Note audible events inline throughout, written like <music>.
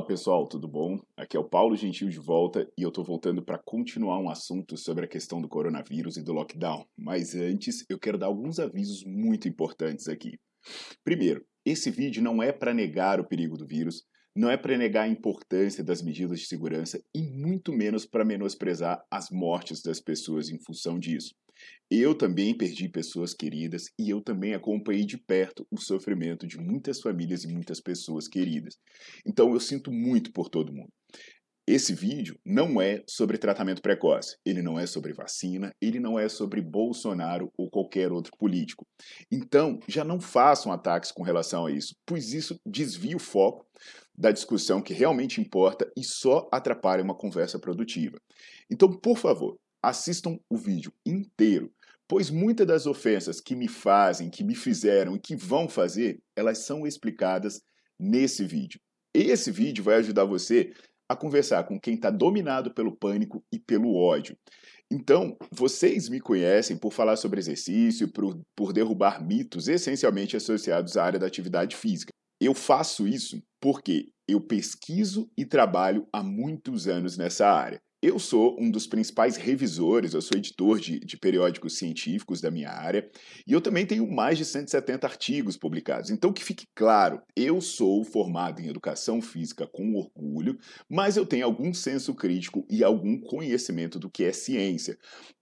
Fala pessoal, tudo bom? Aqui é o Paulo Gentil de volta e eu tô voltando para continuar um assunto sobre a questão do coronavírus e do lockdown. Mas antes, eu quero dar alguns avisos muito importantes aqui. Primeiro, esse vídeo não é para negar o perigo do vírus, não é para negar a importância das medidas de segurança e muito menos para menosprezar as mortes das pessoas em função disso. Eu também perdi pessoas queridas e eu também acompanhei de perto o sofrimento de muitas famílias e muitas pessoas queridas. Então eu sinto muito por todo mundo. Esse vídeo não é sobre tratamento precoce, ele não é sobre vacina, ele não é sobre Bolsonaro ou qualquer outro político. Então, já não façam ataques com relação a isso, pois isso desvia o foco da discussão que realmente importa e só atrapalha uma conversa produtiva. Então, por favor, assistam o vídeo inteiro, pois muitas das ofensas que me fazem, que me fizeram e que vão fazer, elas são explicadas nesse vídeo. Esse vídeo vai ajudar você a conversar com quem está dominado pelo pânico e pelo ódio. Então, vocês me conhecem por falar sobre exercício, por, por derrubar mitos essencialmente associados à área da atividade física. Eu faço isso porque eu pesquiso e trabalho há muitos anos nessa área. Eu sou um dos principais revisores, eu sou editor de, de, periódicos científicos da minha área, e eu também tenho mais de 170 artigos publicados. Então, que fique claro, eu sou formado em educação física com orgulho, mas eu tenho algum senso crítico e algum conhecimento do que é ciência.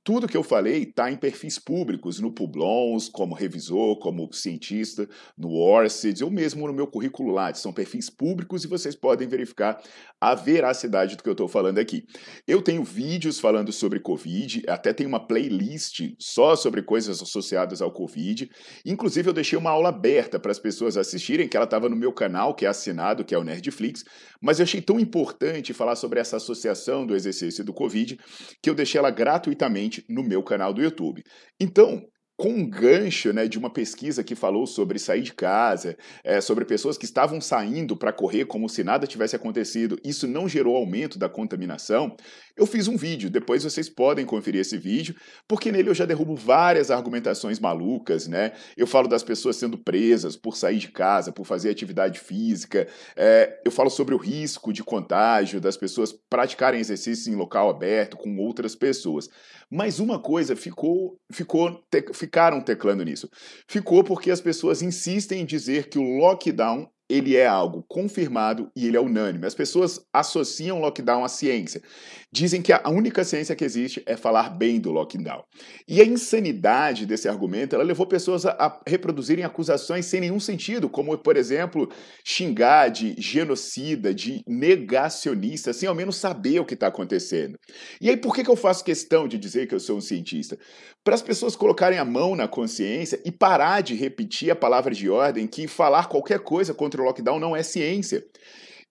Tudo que eu falei está em perfis públicos, no Publons, como revisor, como cientista, no Orsted, ou mesmo no meu currículo Lattes. São perfis públicos e vocês podem verificar a veracidade do que eu estou falando aqui. Eu tenho vídeos falando sobre Covid, até tenho uma playlist só sobre coisas associadas ao Covid. Inclusive, eu deixei uma aula aberta para as pessoas assistirem, que ela estava no meu canal, que é assinado, que é o Nerdflix. Mas eu achei tão importante falar sobre essa associação do exercício e do Covid, que eu deixei ela gratuitamente no meu canal do YouTube. Então, com um gancho né, de uma pesquisa que falou sobre sair de casa, é, sobre pessoas que estavam saindo para correr como se nada tivesse acontecido, isso não gerou aumento da contaminação, eu fiz um vídeo, depois vocês podem conferir esse vídeo, porque nele eu já derrubo várias argumentações malucas, né? Eu falo das pessoas sendo presas por sair de casa, por fazer atividade física, é, eu falo sobre o risco de contágio das pessoas praticarem exercício em local aberto com outras pessoas. Mas uma coisa ficou, ficou, te, ficaram teclando nisso. Ficou porque as pessoas insistem em dizer que o lockdown ele é algo confirmado e ele é unânime. As pessoas associam lockdown à ciência. Dizem que a única ciência que existe é falar bem do lockdown. E a insanidade desse argumento, ela levou pessoas a, reproduzirem acusações sem nenhum sentido, como, por exemplo, xingar de genocida, de negacionista, sem ao menos saber o que está acontecendo. E aí, por que, que eu faço questão de dizer que eu sou um cientista? Para as pessoas colocarem a mão na consciência e parar de repetir a palavra de ordem que falar qualquer coisa contra o lockdown não é ciência.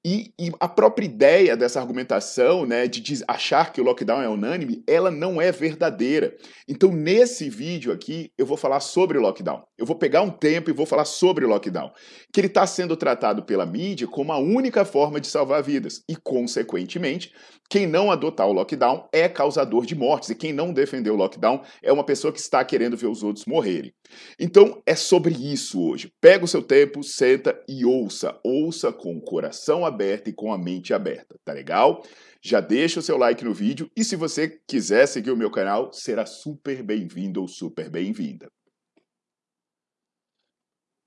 E, e, a própria ideia dessa argumentação, né, de achar que o lockdown é unânime, ela não é verdadeira. Então, nesse vídeo aqui, eu vou falar sobre o lockdown. Eu vou pegar um tempo e vou falar sobre o lockdown. Que ele está sendo tratado pela mídia como a única forma de salvar vidas. E, consequentemente, quem não adotar o lockdown é causador de mortes. E quem não defender o lockdown é uma pessoa que está querendo ver os outros morrerem. Então, é sobre isso hoje. Pega o seu tempo, senta e ouça. Ouça com o coração aberta e com a mente aberta, tá legal? Já deixa o seu like no vídeo e se você quiser seguir o meu canal, será super bem-vindo ou super bem-vinda.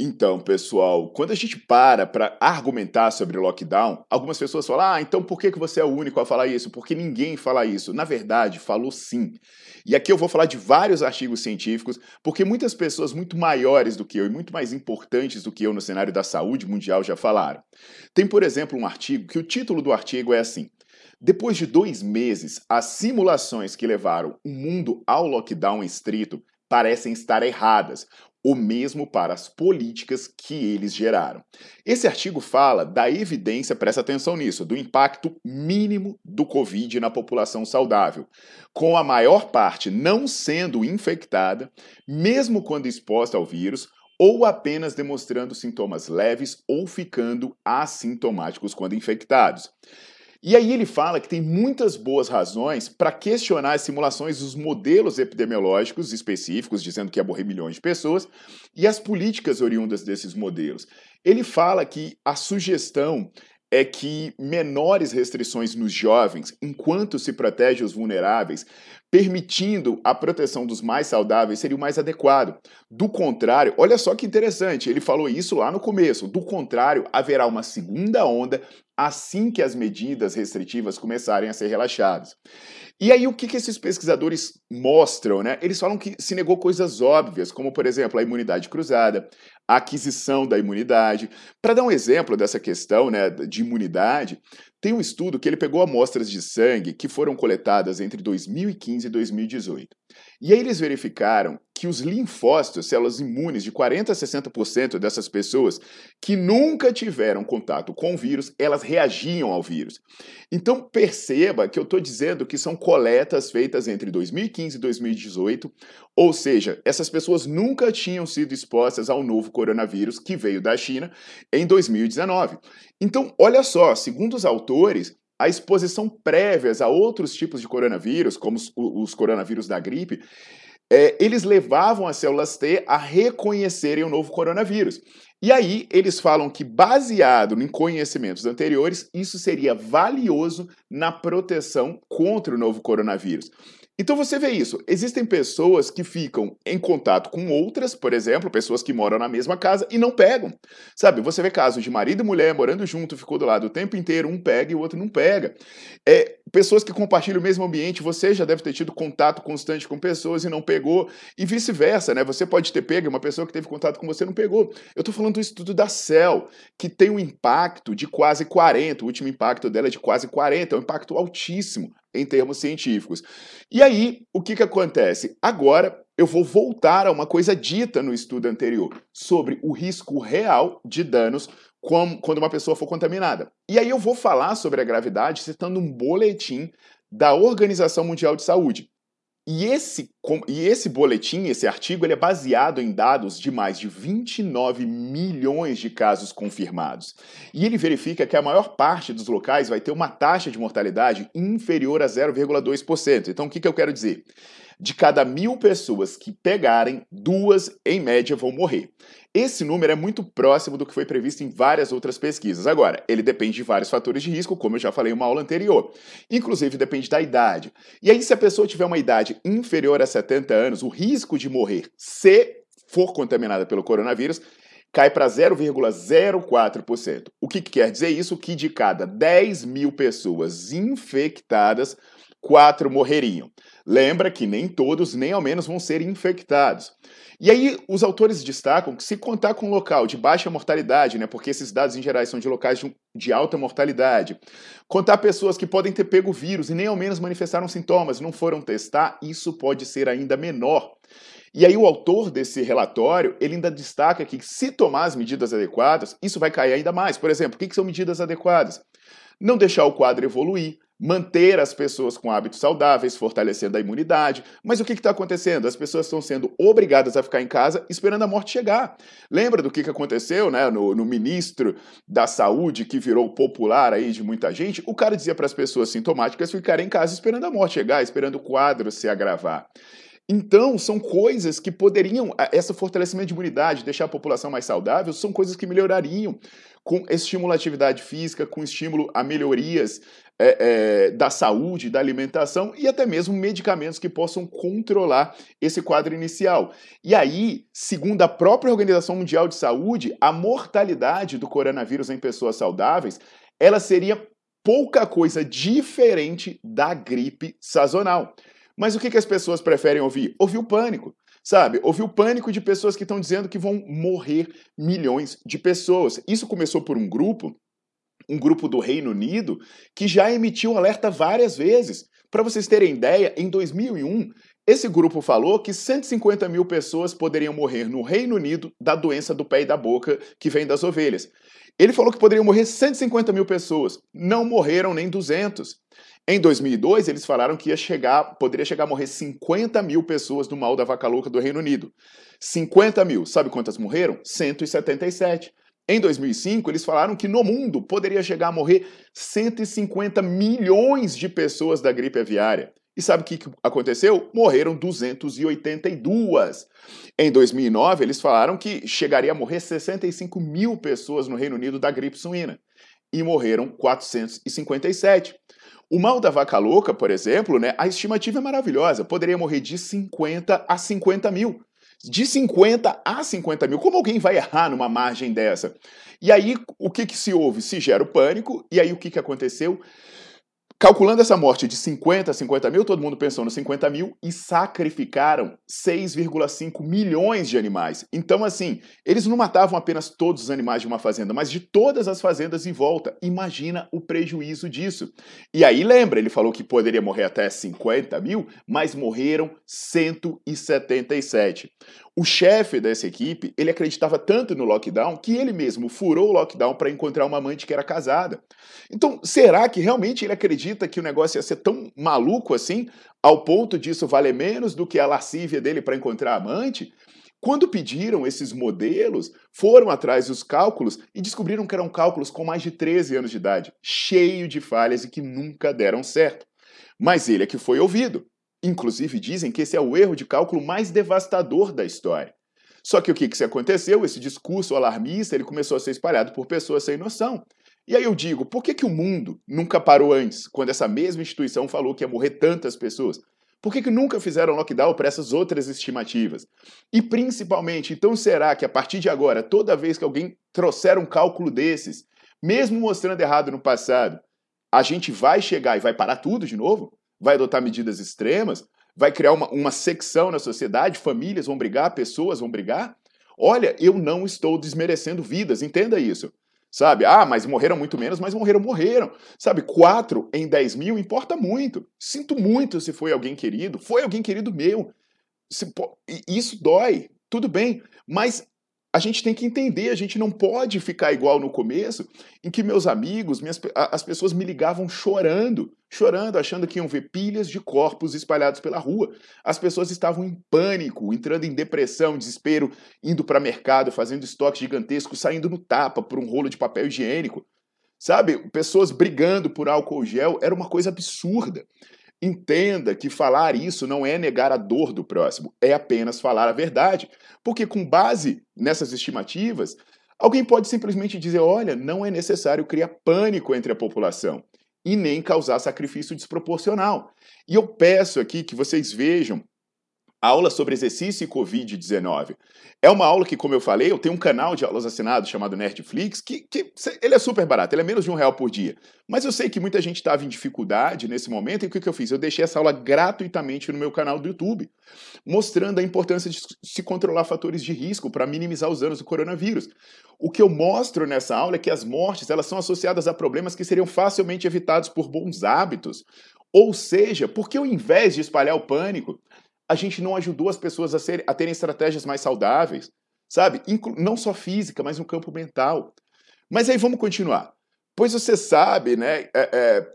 Então, pessoal, quando a gente para para argumentar sobre lockdown, algumas pessoas falam: ah, então por que, você é o único a falar isso? Porque ninguém fala isso. Na verdade, falou sim. E aqui eu vou falar de vários artigos científicos, porque muitas pessoas muito maiores do que eu e muito mais importantes do que eu no cenário da saúde mundial já falaram. Tem, por exemplo, um artigo que o título do artigo é assim: depois de dois meses, as simulações que levaram o mundo ao lockdown estrito parecem estar erradas, o mesmo para as políticas que eles geraram. Esse artigo fala da evidência, presta atenção nisso, do impacto mínimo do Covid na população saudável, com a maior parte não sendo infectada, mesmo quando exposta ao vírus, ou apenas demonstrando sintomas leves ou ficando assintomáticos quando infectados. E aí ele fala que tem muitas boas razões para questionar as simulações dos modelos epidemiológicos específicos, dizendo que ia morrer milhões de pessoas, e as políticas oriundas desses modelos. Ele fala que a sugestão é que menores restrições nos jovens, enquanto se protege os vulneráveis, permitindo a proteção dos mais saudáveis, seria o mais adequado. Do contrário, olha só que interessante, ele falou isso lá no começo. Do contrário, haverá uma segunda onda assim que as medidas restritivas começarem a ser relaxadas. E aí, o que, que esses pesquisadores mostram? Né? Eles falam que se negou coisas óbvias, como, por exemplo, a imunidade cruzada, a aquisição da imunidade. Para dar um exemplo dessa questão né, de imunidade, tem um estudo que ele pegou amostras de sangue que foram coletadas entre 2015 e 2018. E aí eles verificaram que os linfócitos, células imunes de 40 a 60% dessas pessoas que nunca tiveram contato com o vírus, elas reagiam ao vírus. Então perceba que eu estou dizendo que são coletas feitas entre 2015 e 2018, ou seja, essas pessoas nunca tinham sido expostas ao novo coronavírus que veio da China em 2019. Então, olha só, segundo os autores, a exposição prévias a outros tipos de coronavírus, como os, os coronavírus da gripe, é, eles levavam as células T a reconhecerem o novo coronavírus. E aí eles falam que, baseado em conhecimentos anteriores, isso seria valioso na proteção contra o novo coronavírus. Então você vê isso. Existem pessoas que ficam em contato com outras, por exemplo, pessoas que moram na mesma casa e não pegam. Sabe, você vê casos de marido e mulher morando junto, ficou do lado o tempo inteiro, um pega e o outro não pega. É, pessoas que compartilham o mesmo ambiente, você já deve ter tido contato constante com pessoas e não pegou, e vice-versa, né? Você pode ter pego uma pessoa que teve contato com você não pegou. Eu tô falando do estudo da Cell, que tem um impacto de quase 40, o último impacto dela é de quase 40, é um impacto altíssimo em termos científicos. E aí, o que, que acontece? Agora eu vou voltar a uma coisa dita no estudo anterior sobre o risco real de danos quando uma pessoa for contaminada. E aí eu vou falar sobre a gravidade citando um boletim da Organização Mundial de Saúde. E esse, e esse boletim, esse artigo, ele é baseado em dados de mais de 29 milhões de casos confirmados. E ele verifica que a maior parte dos locais vai ter uma taxa de mortalidade inferior a 0,2%. Então, o que, que eu quero dizer? De cada mil pessoas que pegarem, duas, em média, vão morrer. Esse número é muito próximo do que foi previsto em várias outras pesquisas. Agora, ele depende de vários fatores de risco, como eu já falei em uma aula anterior. Inclusive, depende da idade. E aí, se a pessoa tiver uma idade inferior a 70 anos, o risco de morrer se for contaminada pelo coronavírus cai para 0,04%. O que, que quer dizer isso? Que de cada 10 mil pessoas infectadas, quatro morreriam. Lembra que nem todos, nem ao menos, vão ser infectados. E aí, os autores destacam que se contar com um local de baixa mortalidade, né, porque esses dados em geral são de locais de, de alta mortalidade, contar pessoas que podem ter pego o vírus e nem ao menos manifestaram sintomas, não foram testar, isso pode ser ainda menor. E aí o autor desse relatório, ele ainda destaca que se tomar as medidas adequadas, isso vai cair ainda mais. Por exemplo, o que são medidas adequadas? Não deixar o quadro evoluir, manter as pessoas com hábitos saudáveis, fortalecendo a imunidade. Mas o que está acontecendo? As pessoas estão sendo obrigadas a ficar em casa esperando a morte chegar. Lembra do que, que aconteceu né, no, no ministro da Saúde, que virou popular aí de muita gente? O cara dizia para as pessoas sintomáticas ficarem em casa esperando a morte chegar, esperando o quadro se agravar. Então, são coisas que poderiam, esse fortalecimento de imunidade, deixar a população mais saudável, são coisas que melhorariam com estímulo à atividade física, com estímulo a melhorias é, é, da saúde, da alimentação e até mesmo medicamentos que possam controlar esse quadro inicial. E aí, segundo a própria Organização Mundial de Saúde, a mortalidade do coronavírus em pessoas saudáveis, ela seria pouca coisa diferente da gripe sazonal. Mas o que, que as pessoas preferem ouvir? Ouvir o pânico. Sabe, houve o pânico de pessoas que estão dizendo que vão morrer milhões de pessoas. Isso começou por um grupo, um grupo do Reino Unido, que já emitiu alerta várias vezes. Para vocês terem ideia, em 2001, esse grupo falou que 150 mil pessoas poderiam morrer no Reino Unido da doença do pé e da boca que vem das ovelhas. Ele falou que poderiam morrer 150 mil pessoas. Não morreram nem 200. Em 2002, eles falaram que ia chegar, poderia chegar a morrer 50 mil pessoas do mal da vaca louca do Reino Unido. 50 mil. Sabe quantas morreram? 177. Em 2005, eles falaram que no mundo poderia chegar a morrer 150 milhões de pessoas da gripe aviária. E sabe o que aconteceu? Morreram 282. Em 2009, eles falaram que chegaria a morrer 65 mil pessoas no Reino Unido da gripe suína. E morreram 457. O mal da vaca louca, por exemplo, né, a estimativa é maravilhosa. Poderia morrer de 50 a 50 mil. De 50 a 50 mil. Como alguém vai errar numa margem dessa? E aí, o que, que se houve? Se gera o pânico, e aí o que, que aconteceu? Calculando essa morte de 50 a 50 mil, todo mundo pensou nos 50 mil e sacrificaram 6,5 milhões de animais. Então, assim, eles não matavam apenas todos os animais de uma fazenda, mas de todas as fazendas em volta. Imagina o prejuízo disso. E aí, lembra, ele falou que poderia morrer até 50 mil, mas morreram 177. O chefe dessa equipe, ele acreditava tanto no lockdown que ele mesmo furou o lockdown para encontrar uma amante que era casada. Então, será que realmente ele acredita que o negócio ia ser tão maluco assim, ao ponto disso valer menos do que a lascívia dele para encontrar amante? Quando pediram esses modelos, foram atrás dos cálculos e descobriram que eram cálculos com mais de 13 anos de idade, cheio de falhas e que nunca deram certo. Mas ele é que foi ouvido. Inclusive dizem que esse é o erro de cálculo mais devastador da história. Só que o que, que aconteceu? Esse discurso alarmista ele começou a ser espalhado por pessoas sem noção. E aí eu digo, por que, que o mundo nunca parou antes, quando essa mesma instituição falou que ia morrer tantas pessoas? Por que, que nunca fizeram lockdown para essas outras estimativas? E principalmente, então será que a partir de agora, toda vez que alguém trouxer um cálculo desses, mesmo mostrando errado no passado, a gente vai chegar e vai parar tudo de novo? Vai adotar medidas extremas, vai criar uma, uma secção na sociedade, famílias vão brigar, pessoas vão brigar. Olha, eu não estou desmerecendo vidas, entenda isso. Sabe? Ah, mas morreram muito menos, mas morreram, morreram. Sabe? Quatro em dez mil importa muito. Sinto muito se foi alguém querido. Foi alguém querido meu. Se, isso dói, tudo bem. Mas a gente tem que entender, a gente não pode ficar igual no começo, em que meus amigos, minhas, as pessoas me ligavam chorando, chorando, achando que iam ver pilhas de corpos espalhados pela rua. As pessoas estavam em pânico, entrando em depressão, desespero, indo para mercado, fazendo estoque gigantesco, saindo no tapa por um rolo de papel higiênico. Sabe, pessoas brigando por álcool gel era uma coisa absurda. Entenda que falar isso não é negar a dor do próximo, é apenas falar a verdade. Porque, com base nessas estimativas, alguém pode simplesmente dizer: olha, não é necessário criar pânico entre a população e nem causar sacrifício desproporcional. E eu peço aqui que vocês vejam aula sobre exercício e Covid-19. É uma aula que, como eu falei, eu tenho um canal de aulas assinado chamado Nerdflix, que, que ele é super barato, ele é menos de um real por dia. Mas eu sei que muita gente estava em dificuldade nesse momento, e o que, que eu fiz? Eu deixei essa aula gratuitamente no meu canal do YouTube, mostrando a importância de se controlar fatores de risco para minimizar os danos do coronavírus. O que eu mostro nessa aula é que as mortes elas são associadas a problemas que seriam facilmente evitados por bons hábitos. Ou seja, porque ao invés de espalhar o pânico, a gente não ajudou as pessoas a, ser, a terem estratégias mais saudáveis, sabe? Inclu não só física, mas no campo mental. Mas aí vamos continuar. Pois você sabe, né, é, é,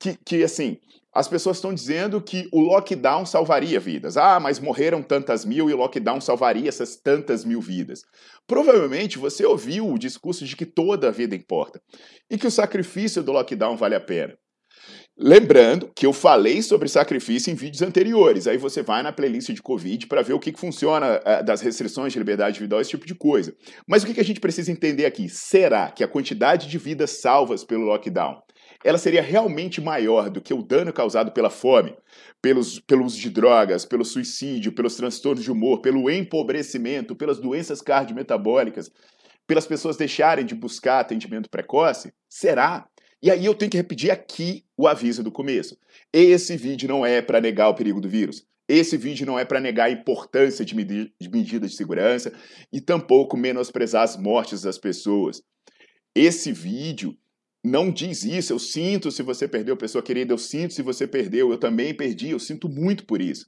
que, que assim, as pessoas estão dizendo que o lockdown salvaria vidas. Ah, mas morreram tantas mil e o lockdown salvaria essas tantas mil vidas. Provavelmente você ouviu o discurso de que toda a vida importa e que o sacrifício do lockdown vale a pena. Lembrando que eu falei sobre sacrifício em vídeos anteriores. Aí você vai na playlist de Covid para ver o que, que funciona uh, das restrições de liberdade individual, esse tipo de coisa. Mas o que, que a gente precisa entender aqui? Será que a quantidade de vidas salvas pelo lockdown ela seria realmente maior do que o dano causado pela fome, pelos, pelo uso de drogas, pelo suicídio, pelos transtornos de humor, pelo empobrecimento, pelas doenças cardiometabólicas, pelas pessoas deixarem de buscar atendimento precoce? Será? E aí eu tenho que repetir aqui o aviso do começo. Esse vídeo não é para negar o perigo do vírus. Esse vídeo não é para negar a importância de, medi de medidas de segurança e tampouco menosprezar as mortes das pessoas. Esse vídeo não diz isso. Eu sinto se você perdeu, pessoa querida, eu sinto se você perdeu, eu também perdi, eu sinto muito por isso.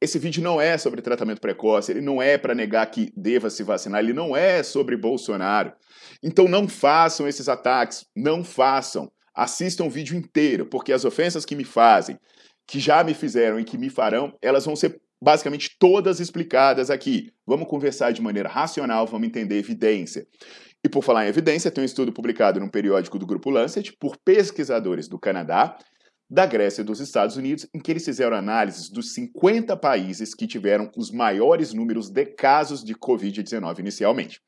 Esse vídeo não é sobre tratamento precoce, ele não é para negar que deva se vacinar, ele não é sobre Bolsonaro. Então não façam esses ataques, não façam. Assistam o vídeo inteiro, porque as ofensas que me fazem, que já me fizeram e que me farão, elas vão ser basicamente todas explicadas aqui. Vamos conversar de maneira racional, vamos entender evidência. E por falar em evidência, tem um estudo publicado num periódico do Grupo Lancet por pesquisadores do Canadá, da Grécia e dos Estados Unidos, em que eles fizeram análises dos 50 países que tiveram os maiores números de casos de Covid-19 inicialmente.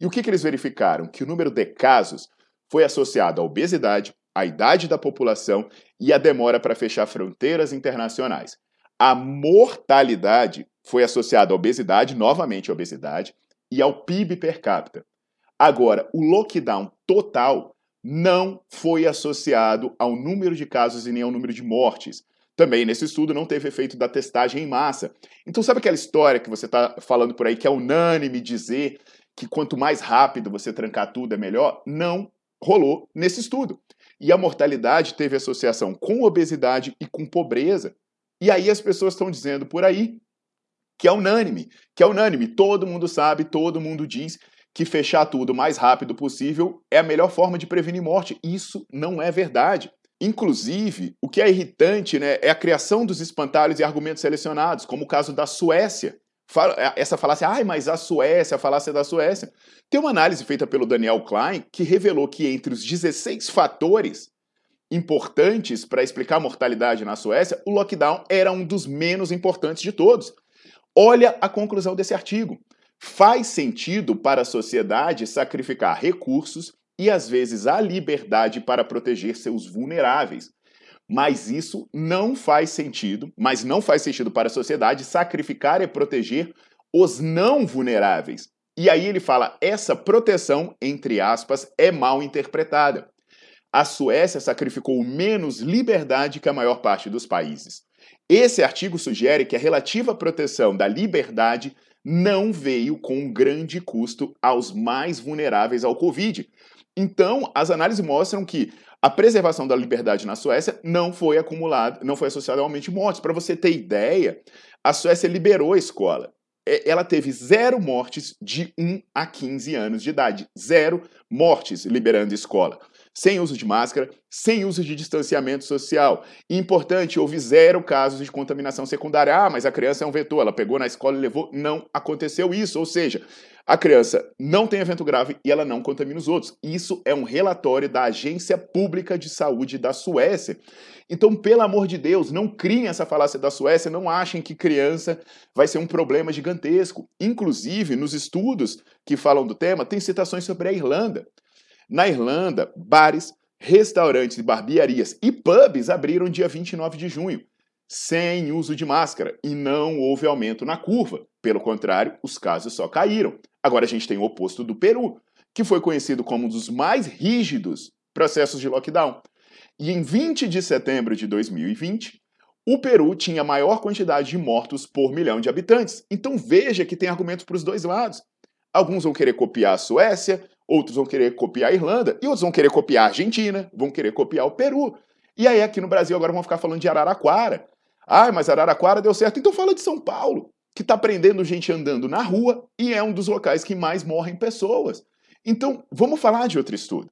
E o que, que eles verificaram? Que o número de casos foi associado à obesidade, à idade da população e à demora para fechar fronteiras internacionais. A mortalidade foi associada à obesidade, novamente à obesidade, e ao PIB per capita. Agora, o lockdown total não foi associado ao número de casos e nem ao número de mortes. Também nesse estudo não teve efeito da testagem em massa. Então, sabe aquela história que você está falando por aí que é unânime dizer que quanto mais rápido você trancar tudo é melhor? Não rolou nesse estudo. E a mortalidade teve associação com obesidade e com pobreza. E aí as pessoas estão dizendo por aí que é unânime, que é unânime, todo mundo sabe, todo mundo diz que fechar tudo o mais rápido possível é a melhor forma de prevenir morte. Isso não é verdade. Inclusive, o que é irritante né, é a criação dos espantalhos e argumentos selecionados, como o caso da Suécia. É, essa falácia, ai, mas a Suécia, a falácia da Suécia. Tem uma análise feita pelo Daniel Klein que revelou que entre os 16 fatores importantes para explicar a mortalidade na Suécia, o lockdown era um dos menos importantes de todos. Olha a conclusão desse artigo. Faz sentido para a sociedade sacrificar recursos e às vezes a liberdade para proteger seus vulneráveis. Mas isso não faz sentido, mas não faz sentido para a sociedade sacrificar e proteger os não vulneráveis. E aí ele fala: essa proteção, entre aspas, é mal interpretada. A Suécia sacrificou menos liberdade que a maior parte dos países. Esse artigo sugere que a relativa proteção da liberdade não veio com grande custo aos mais vulneráveis ao Covid. Então, as análises mostram que a preservação da liberdade na Suécia não foi acumulada, não foi associada ao aumento de mortes. Para você ter ideia, a Suécia liberou a escola. Ela teve zero mortes de 1 a 15 anos de idade. Zero mortes liberando a escola sem uso de máscara, sem uso de distanciamento social. E importante, houve zero casos de contaminação secundária. Ah, mas a criança é um vetor, ela pegou na escola e levou. Não aconteceu isso. Ou seja, a criança não tem evento grave e ela não contamina os outros. Isso é um relatório da Agência Pública de Saúde da Suécia. Então, pelo amor de Deus, não criem essa falácia da Suécia, não achem que criança vai ser um problema gigantesco. Inclusive, nos estudos que falam do tema, tem citações sobre a Irlanda. Na Irlanda, bares, restaurantes, barbearias e pubs abriram dia 29 de junho, sem uso de máscara, e não houve aumento na curva. Pelo contrário, os casos só caíram. Agora a gente tem o oposto do Peru, que foi conhecido como um dos mais rígidos processos de lockdown. E em 20 de setembro de 2020, o Peru tinha a maior quantidade de mortos por milhão de habitantes. Então veja que tem argumentos para os dois lados. Alguns vão querer copiar a Suécia, outros vão querer copiar a Irlanda, e outros vão querer copiar a Argentina, vão querer copiar o Peru. E aí aqui no Brasil agora vão ficar falando de Araraquara. Ah, mas Araraquara deu certo, então fala de São Paulo, que está prendendo gente andando na rua e é um dos locais que mais morrem pessoas. Então, vamos falar de outro estudo.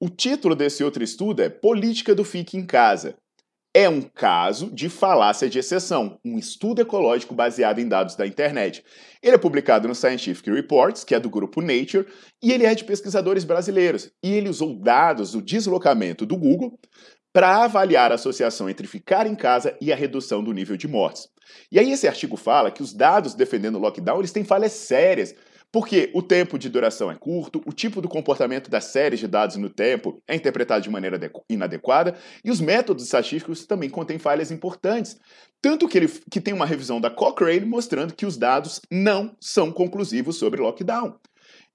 O título desse outro estudo é Política do Fique em Casa é um caso de falácia de exceção, um estudo ecológico baseado em dados da internet. Ele é publicado no Scientific Reports, que é do grupo Nature, e ele é de pesquisadores brasileiros. E ele usou dados do deslocamento do Google para avaliar a associação entre ficar em casa e a redução do nível de mortes. E aí esse artigo fala que os dados defendendo o lockdown eles têm falhas sérias, Porque o tempo de duração é curto, o tipo do comportamento das séries de dados no tempo é interpretado de maneira inadequada e os métodos estatísticos também contêm falhas importantes. Tanto que ele que tem uma revisão da Cochrane mostrando que os dados não são conclusivos sobre lockdown.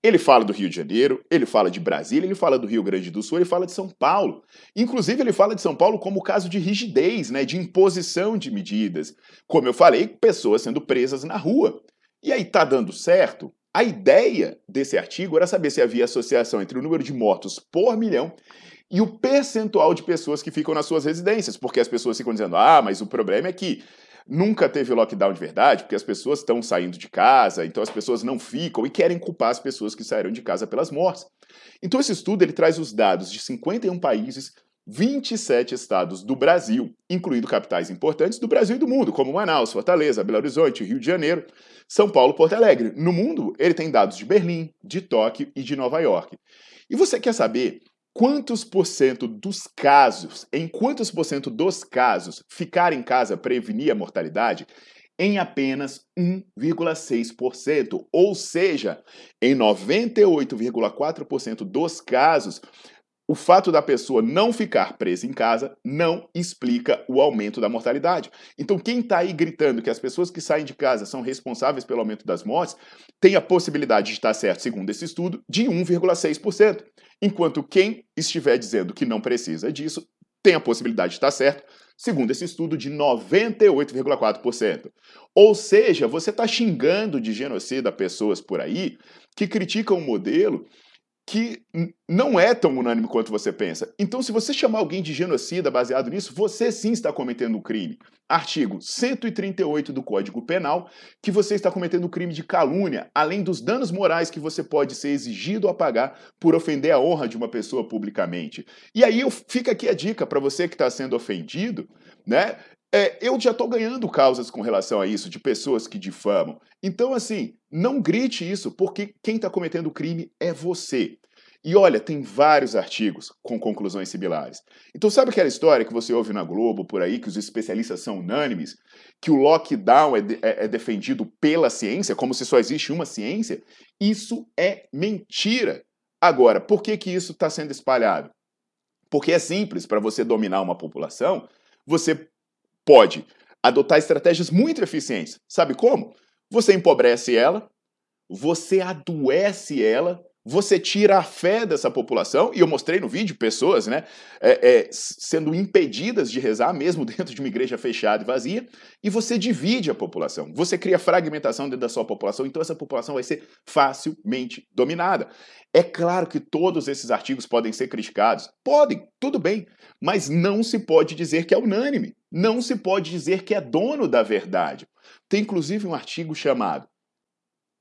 Ele fala do Rio de Janeiro, ele fala de Brasília, ele fala do Rio Grande do Sul, ele fala de São Paulo. Inclusive, ele fala de São Paulo como caso de rigidez, né, de imposição de medidas. Como eu falei, pessoas sendo presas na rua. E aí, tá dando certo? A ideia desse artigo era saber se havia associação entre o número de mortos por milhão e o percentual de pessoas que ficam nas suas residências, porque as pessoas ficam dizendo: ah, mas o problema é que Nunca teve lockdown de verdade, porque as pessoas estão saindo de casa, então as pessoas não ficam e querem culpar as pessoas que saíram de casa pelas mortes. Então esse estudo ele traz os dados de 51 países, 27 estados do Brasil, incluindo capitais importantes do Brasil e do mundo, como Manaus, Fortaleza, Belo Horizonte, Rio de Janeiro, São Paulo, Porto Alegre. No mundo, ele tem dados de Berlim, de Tóquio e de Nova York. E você quer saber quantos por cento dos casos, em quantos por cento dos casos ficar em casa prevenir a mortalidade? Em apenas 1,6%. Ou seja, em 98,4% dos casos, o fato da pessoa não ficar presa em casa não explica o aumento da mortalidade. Então, quem está aí gritando que as pessoas que saem de casa são responsáveis pelo aumento das mortes, tem a possibilidade de estar certo, segundo esse estudo, de 1,6%. Enquanto quem estiver dizendo que não precisa disso, tem a possibilidade de estar certo, segundo esse estudo, de 98,4%. Ou seja, você está xingando de genocida pessoas por aí que criticam o modelo que não é tão unânime quanto você pensa. Então, se você chamar alguém de genocida baseado nisso, você sim está cometendo um crime. Artigo 138 do Código Penal, que você está cometendo um crime de calúnia, além dos danos morais que você pode ser exigido a pagar por ofender a honra de uma pessoa publicamente. E aí fica aqui a dica para você que está sendo ofendido, né? É, eu já estou ganhando causas com relação a isso, de pessoas que difamam. Então, assim, não grite isso, porque quem está cometendo o crime é você. E olha, tem vários artigos com conclusões similares. Então, sabe aquela história que você ouve na Globo por aí, que os especialistas são unânimes, que o lockdown é, de, é, é defendido pela ciência, como se só existe uma ciência? Isso é mentira. Agora, por que, que isso está sendo espalhado? Porque é simples para você dominar uma população, você pode adotar estratégias muito eficientes. Sabe como? Você empobrece ela, você adoece ela, você tira a fé dessa população, e eu mostrei no vídeo pessoas né, é, é, sendo impedidas de rezar, mesmo <laughs> dentro de uma igreja fechada e vazia, e você divide a população, você cria fragmentação dentro da sua população, então essa população vai ser facilmente dominada. É claro que todos esses artigos podem ser criticados, podem, tudo bem, mas não se pode dizer que é unânime, não se pode dizer que é dono da verdade. Tem inclusive um artigo chamado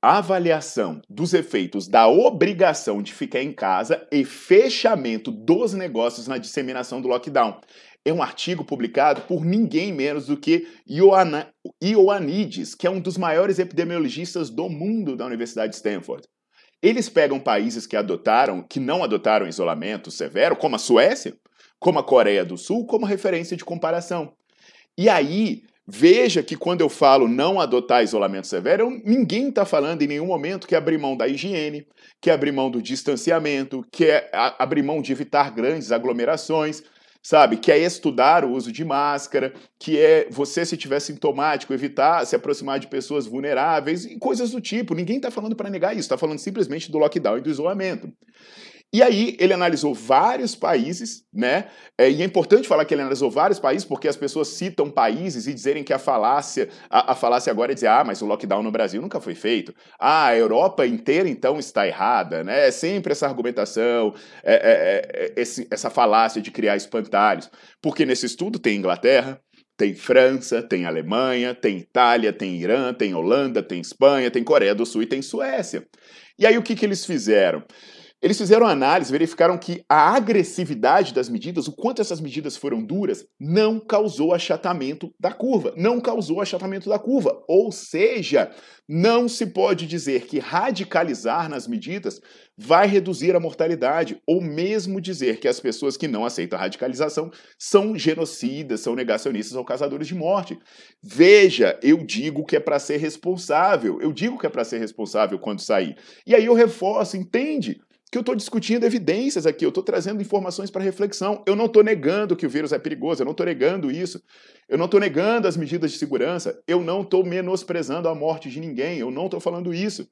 avaliação dos efeitos da obrigação de ficar em casa e fechamento dos negócios na disseminação do lockdown. É um artigo publicado por ninguém menos do que Ioannidis, que é um dos maiores epidemiologistas do mundo da Universidade de Stanford. Eles pegam países que adotaram, que não adotaram isolamento severo, como a Suécia, como a Coreia do Sul, como referência de comparação. E aí Veja que quando eu falo não adotar isolamento severo, eu, ninguém está falando em nenhum momento que é abrir mão da higiene, que é abrir mão do distanciamento, que é abrir mão de evitar grandes aglomerações, sabe? Que é estudar o uso de máscara, que é você, se tiver sintomático, evitar se aproximar de pessoas vulneráveis e coisas do tipo. Ninguém está falando para negar isso, está falando simplesmente do lockdown e do isolamento. E aí ele analisou vários países, né? É, e é importante falar que ele analisou vários países, porque as pessoas citam países e dizerem que a falácia, a, a falácia agora é dizer, ah, mas o lockdown no Brasil nunca foi feito. Ah, a Europa inteira então está errada, né? É sempre essa argumentação, é, é, é, é esse, essa falácia de criar espantalhos. Porque nesse estudo tem Inglaterra, tem França, tem Alemanha, tem Itália, tem Irã, tem Holanda, tem Espanha, tem Coreia do Sul e tem Suécia. E aí o que, que eles fizeram? Eles fizeram análise, verificaram que a agressividade das medidas, o quanto essas medidas foram duras, não causou achatamento da curva. Não causou achatamento da curva. Ou seja, não se pode dizer que radicalizar nas medidas vai reduzir a mortalidade, ou mesmo dizer que as pessoas que não aceitam a radicalização são genocidas, são negacionistas ou causadores de morte. Veja, eu digo que é para ser responsável, eu digo que é para ser responsável quando sair. E aí eu reforço, entende? Que eu estou discutindo evidências aqui, eu estou trazendo informações para reflexão. Eu não estou negando que o vírus é perigoso, eu não estou negando isso. Eu não estou negando as medidas de segurança, eu não estou menosprezando a morte de ninguém, eu não estou falando isso.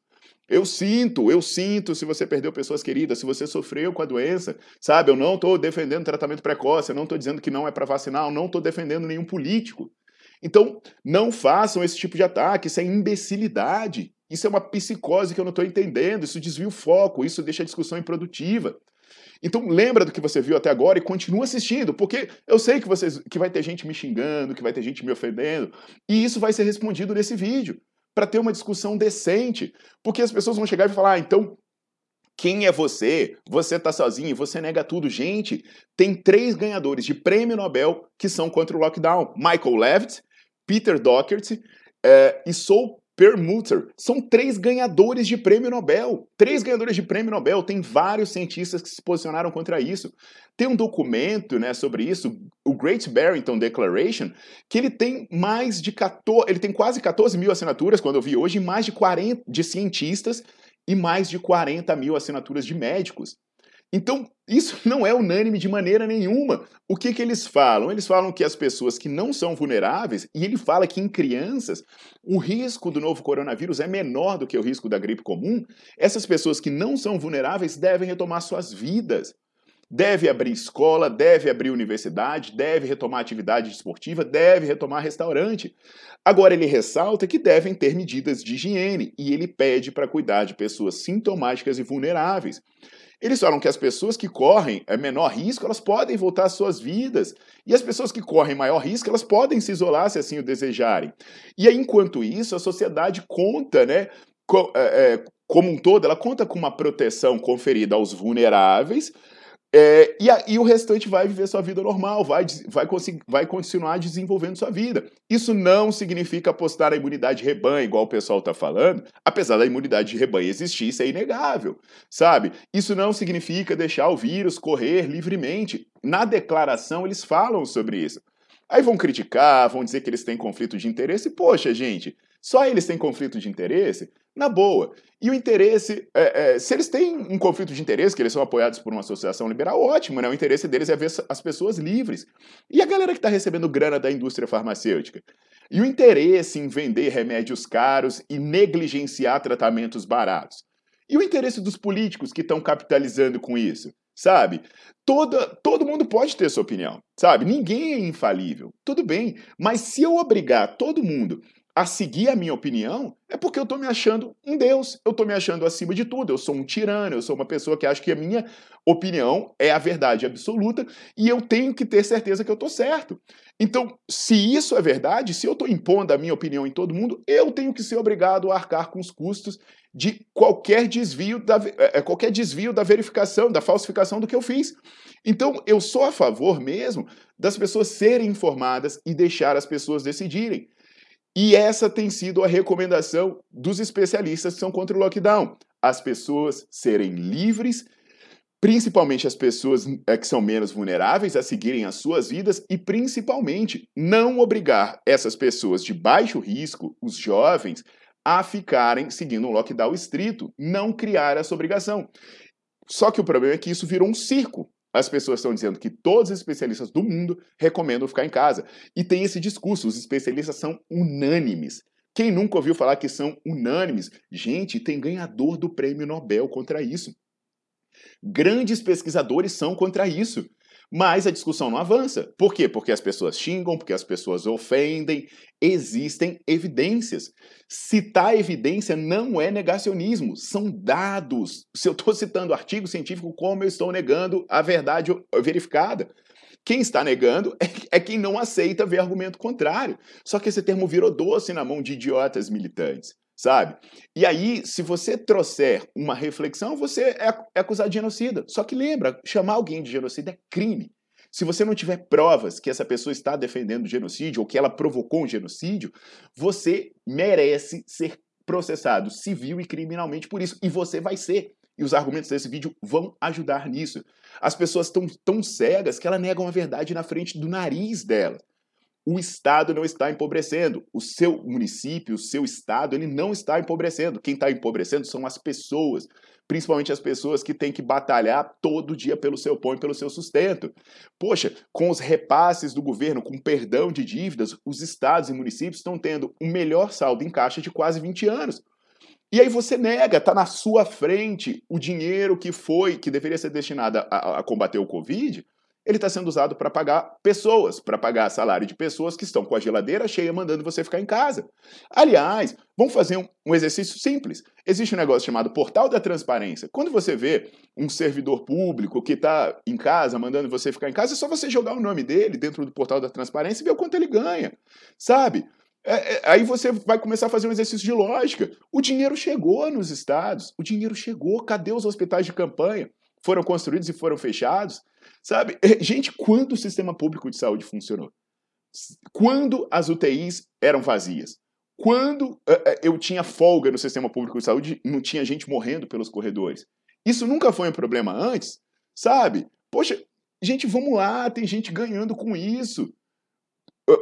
Eu sinto, eu sinto se você perdeu pessoas queridas, se você sofreu com a doença, sabe? Eu não estou defendendo tratamento precoce, eu não estou dizendo que não é para vacinar, eu não estou defendendo nenhum político. Então, não façam esse tipo de ataque, isso é imbecilidade. Isso é uma psicose que eu não estou entendendo, isso desvia o foco, isso deixa a discussão improdutiva. Então lembra do que você viu até agora e continua assistindo, porque eu sei que, vocês, que vai ter gente me xingando, que vai ter gente me ofendendo, e isso vai ser respondido nesse vídeo, para ter uma discussão decente, porque as pessoas vão chegar e falar, ah, então quem é você? Você está sozinho, você nega tudo. Gente, tem três ganhadores de prêmio Nobel que são contra o lockdown. Michael Levitt, Peter Doherty é, e Saul Permuter. São três ganhadores de prêmio Nobel. Três ganhadores de prêmio Nobel. Tem vários cientistas que se posicionaram contra isso. Tem um documento né, sobre isso, o Great Barrington Declaration, que ele tem mais de 14, ele tem quase 14 mil assinaturas, quando eu vi hoje, mais de 40 de cientistas e mais de 40 mil assinaturas de médicos. Então, isso <laughs> não é unânime de maneira nenhuma. O que, que eles falam? Eles falam que as pessoas que não são vulneráveis, e ele fala que em crianças o risco do novo coronavírus é menor do que o risco da gripe comum, essas pessoas que não são vulneráveis devem retomar suas vidas. Deve abrir escola, deve abrir universidade, deve retomar atividade esportiva, deve retomar restaurante. Agora, ele ressalta que devem ter medidas de higiene e ele pede para cuidar de pessoas sintomáticas e vulneráveis. Eles falam que as pessoas que correm é, menor risco, elas podem voltar às suas vidas. E as pessoas que correm maior risco, elas podem se isolar se assim o desejarem. E aí, enquanto isso, a sociedade conta, né? É, como um todo, ela conta com uma proteção conferida aos vulneráveis, é, e, a, e, o restante vai viver sua vida normal, vai, vai, vai continuar desenvolvendo sua vida. Isso não significa apostar na imunidade de rebanho, igual o pessoal está falando, apesar da imunidade de rebanho existir, isso é inegável, sabe? Isso não significa deixar o vírus correr livremente. Na declaração, eles falam sobre isso. Aí vão criticar, vão dizer que eles têm conflito de interesse. Poxa, gente, só eles têm conflito de interesse? Na boa. E o interesse, é, é, se eles têm um conflito de interesse, que eles são apoiados por uma associação liberal, ótimo, né? O interesse deles é ver as pessoas livres. E a galera que está recebendo grana da indústria farmacêutica? E o interesse em vender remédios caros e negligenciar tratamentos baratos? E o interesse dos políticos que estão capitalizando com isso? Sabe? Toda, todo mundo pode ter sua opinião, sabe? Ninguém é infalível. Tudo bem, mas se eu obrigar todo mundo a seguir a minha opinião, é porque eu estou me achando em Deus, eu estou me achando acima de tudo, eu sou um tirano, eu sou uma pessoa que acha que a minha opinião é a verdade absoluta e eu tenho que ter certeza que eu estou certo. Então, se isso é verdade, se eu estou impondo a minha opinião em todo mundo, eu tenho que ser obrigado a arcar com os custos de qualquer desvio da, é, é, qualquer desvio da verificação, da falsificação do que eu fiz. Então, eu sou a favor mesmo das pessoas serem informadas e deixar as pessoas decidirem. E essa tem sido a recomendação dos especialistas que são contra o lockdown. As pessoas serem livres, principalmente as pessoas é, que são menos vulneráveis, a seguirem as suas vidas e, principalmente, não obrigar essas pessoas de baixo risco, os jovens, a ficarem seguindo um lockdown estrito, não criar essa obrigação. Só que o problema é que isso virou um circo. As pessoas estão dizendo que todos os especialistas do mundo recomendam ficar em casa. E tem esse discurso, os especialistas são unânimes. Quem nunca ouviu falar que são unânimes? Gente, tem ganhador do prêmio Nobel contra isso. Grandes pesquisadores são contra isso. Mas a discussão não avança. Por quê? Porque as pessoas xingam, porque as pessoas ofendem. Existem evidências. Citar evidência não é negacionismo, são dados. Se eu estou citando artigo científico, como eu estou negando a verdade verificada? Quem está negando é, é quem não aceita ver argumento contrário. Só que esse termo virou doce na mão de idiotas militantes. Sabe? E aí, se você trouxer uma reflexão, você é, é acusado de genocida. Só que lembra, chamar alguém de genocida é crime. Se você não tiver provas que essa pessoa está defendendo genocídio ou que ela provocou um genocídio, você merece ser processado civil e criminalmente por isso. E você vai ser. E os argumentos desse vídeo vão ajudar nisso. As pessoas estão tão cegas que elas negam a verdade na frente do nariz delas o Estado não está empobrecendo. O seu município, o seu Estado, ele não está empobrecendo. Quem está empobrecendo são as pessoas, principalmente as pessoas que têm que batalhar todo dia pelo seu pão e pelo seu sustento. Poxa, com os repasses do governo, com perdão de dívidas, os estados e municípios estão tendo o melhor saldo em caixa de quase 20 anos. E aí você nega, está na sua frente o dinheiro que foi, que deveria ser destinado a, a combater o Covid, ele está sendo usado para pagar pessoas, para pagar salário de pessoas que estão com a geladeira cheia mandando você ficar em casa. Aliás, vamos fazer um, um, exercício simples. Existe um negócio chamado Portal da Transparência. Quando você vê um servidor público que está em casa mandando você ficar em casa, é só você jogar o nome dele dentro do Portal da Transparência e ver o quanto ele ganha, sabe? É, é, aí você vai começar a fazer um exercício de lógica. O dinheiro chegou nos estados, o dinheiro chegou. Cadê os hospitais de campanha? Foram construídos e foram fechados? Sabe? <laughs> Gente, quando o sistema público de saúde funcionou? Quando as UTIs eram vazias? Quando uh, eu tinha folga no sistema público de saúde, não tinha gente morrendo pelos corredores? Isso nunca foi um problema antes, sabe? Poxa, gente, vamos lá, tem gente ganhando com isso.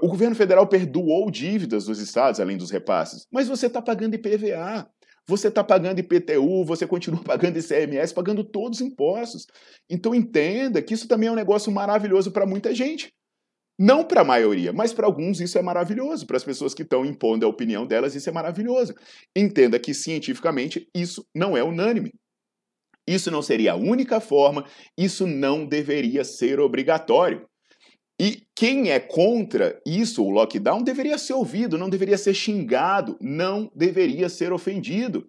O governo federal perdoou dívidas dos estados, além dos repasses, mas você está pagando IPVA. Você está pagando IPTU, você continua <laughs> pagando ICMS, pagando todos os impostos. Então entenda que isso também é um negócio maravilhoso para muita gente. Não para a maioria, mas para alguns isso é maravilhoso. Para as pessoas que estão impondo a opinião delas, isso é maravilhoso. Entenda que cientificamente isso não é unânime. Isso não seria a única forma, isso não deveria ser obrigatório. E quem é contra isso, o lockdown, deveria ser ouvido, não deveria ser xingado, não deveria ser ofendido.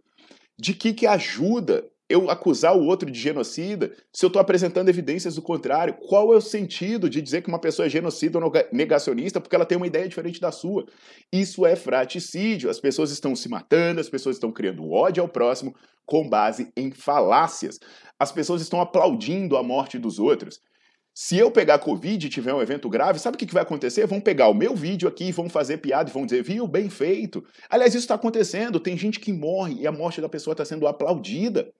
De que que ajuda eu acusar o outro de genocida se eu estou apresentando evidências do contrário? Qual é o sentido de dizer que uma pessoa é genocida ou negacionista porque ela tem uma ideia diferente da sua? Isso é fraticídio. As pessoas estão se matando, as pessoas estão criando ódio ao próximo com base em falácias. As pessoas estão aplaudindo a morte dos outros. Se eu pegar Covid e tiver um evento grave, sabe o que vai acontecer? Vão pegar o meu vídeo aqui, vão fazer piada e vão dizer, viu, bem feito. Aliás, isso está acontecendo. Tem gente que morre e a morte da pessoa está sendo aplaudida.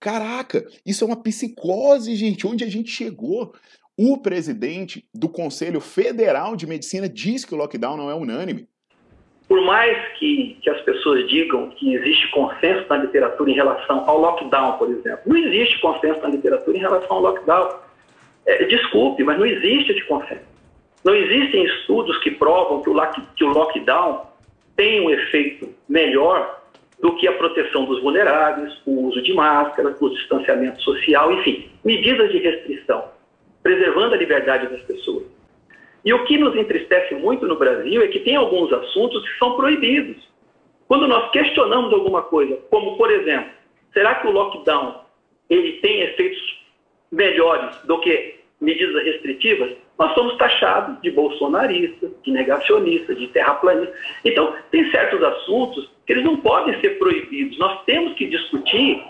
Caraca, isso é uma psicose, gente. Onde a gente chegou? O presidente do Conselho Federal de Medicina diz que o lockdown não é unânime. Por mais que, que as pessoas digam que existe consenso na literatura em relação ao lockdown, por exemplo, não existe consenso na literatura em relação ao lockdown. É, desculpe, mas não existe esse consenso. Não existem estudos que provam que o, que o lockdown tem um efeito melhor do que a proteção dos vulneráveis, o uso de máscaras, o distanciamento social, enfim, medidas de restrição, preservando a liberdade das pessoas. E o que nos entristece muito no Brasil é que tem alguns assuntos que são proibidos. Quando nós questionamos alguma coisa, como por exemplo, será que o lockdown ele tem efeitos melhores do que medidas restritivas, nós somos taxados de bolsonarista, de negacionista, de terraplanista. Então, tem certos assuntos que eles não podem ser proibidos. Nós temos que discutir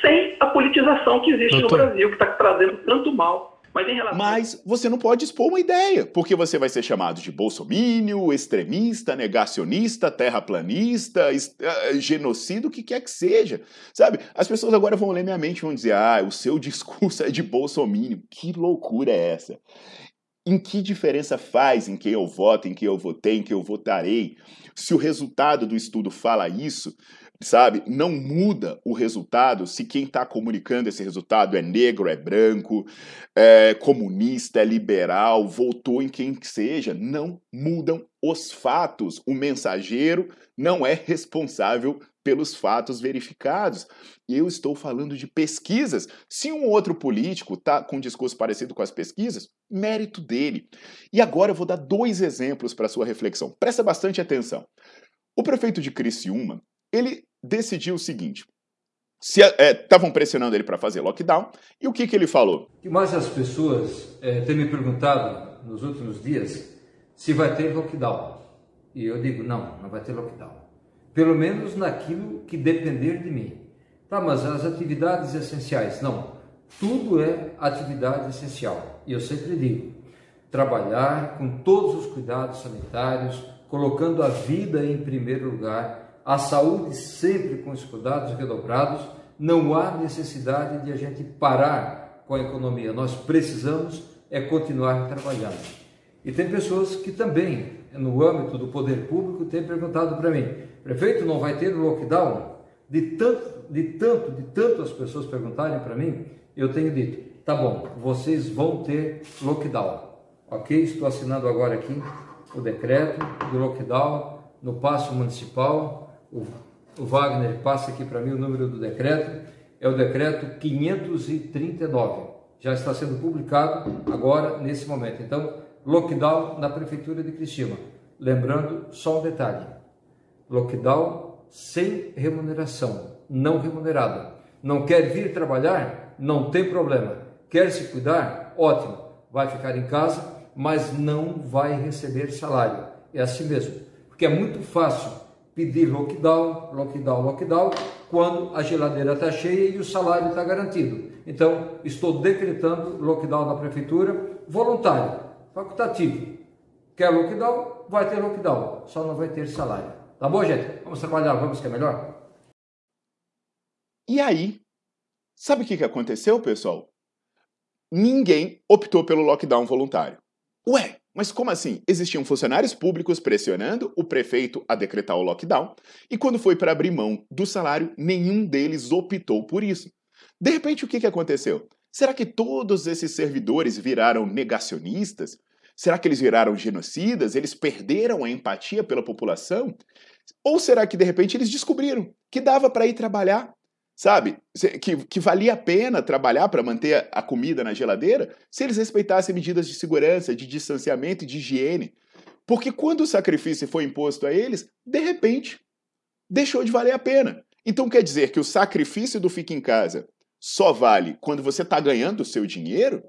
sem a politização que existe Doutor. no Brasil, que está trazendo tanto mal mas, relação... Mas, você não pode expor uma ideia, porque você vai ser chamado de bolsomínio, extremista, negacionista, terraplanista, uh, genocida, o que quer que seja. Sabe? As pessoas agora vão ler minha mente e vão dizer: ah, o seu <laughs> discurso é de bolsomínio. Que loucura é essa? Em que diferença faz em quem eu voto, em quem eu votei, em quem eu votarei? Se o resultado do estudo fala isso, sabe? Não muda o resultado se quem está comunicando esse resultado é negro, é branco, é comunista, é liberal, votou em quem que seja. Não mudam os fatos. O mensageiro não é responsável pelos fatos verificados. Eu estou falando de pesquisas. Se um outro político está com um discurso parecido com as pesquisas, mérito dele. E agora eu vou dar dois exemplos para sua reflexão. Presta bastante atenção. O prefeito de Criciúma, ele decidiu o seguinte: se estavam é, pressionando ele para fazer lockdown, e o que, que ele falou? que mais as pessoas é, têm me perguntado nos últimos dias se vai ter lockdown. E eu digo, não, não vai ter lockdown. pelo menos naquilo que depender de mim. Tá, mas as atividades essenciais, não. Tudo é atividade essencial. E eu sempre digo, trabalhar com todos os cuidados sanitários, colocando a vida em primeiro lugar, a saúde sempre com os cuidados redobrados, não há necessidade de a gente parar com a economia. Nós precisamos é continuar trabalhando. E tem pessoas que também, no âmbito do poder público, têm perguntado para mim, prefeito, não vai ter lockdown? De tanto, de tanto, de tanto as pessoas perguntarem para mim, eu tenho dito, tá bom, vocês vão ter lockdown. Ok? Estou assinando agora aqui o decreto do lockdown no passo municipal. O, o Wagner passa aqui para mim o número do decreto. É o decreto 539. Já está sendo publicado agora, nesse momento. Então, lockdown na Prefeitura de Criciúma. Lembrando só um detalhe: lockdown sem remuneração, não remunerada. Não quer vir trabalhar? Não tem problema. Quer se cuidar? Ótimo. Vai ficar em casa, mas não vai receber salário. É assim mesmo. Porque é muito fácil pedir lockdown, lockdown, lockdown, quando a geladeira está cheia e o salário está garantido. Então, estou decretando lockdown na prefeitura voluntário facultativo. Quer lockdown? Vai ter lockdown, só não vai ter salário. Tá bom, gente? Vamos trabalhar, vamos que é melhor? E aí, sabe o que, aconteceu, pessoal? Ninguém optou pelo lockdown voluntário. Ué, mas como assim? Existiam funcionários públicos pressionando o prefeito a decretar o lockdown, e quando foi para abrir mão do salário, nenhum deles optou por isso. De repente, o que, que aconteceu? Será que todos esses servidores viraram negacionistas? Será que eles viraram genocidas? Eles perderam a empatia pela população? Ou será que de repente eles descobriram que dava para ir trabalhar? Sabe? Que, que valia a pena trabalhar para manter a comida na geladeira se eles respeitassem medidas de segurança, de distanciamento e de higiene. Porque quando o sacrifício foi imposto a eles, de repente, deixou de valer a pena. Então quer dizer que o sacrifício do fica em casa só vale quando você está ganhando o seu dinheiro?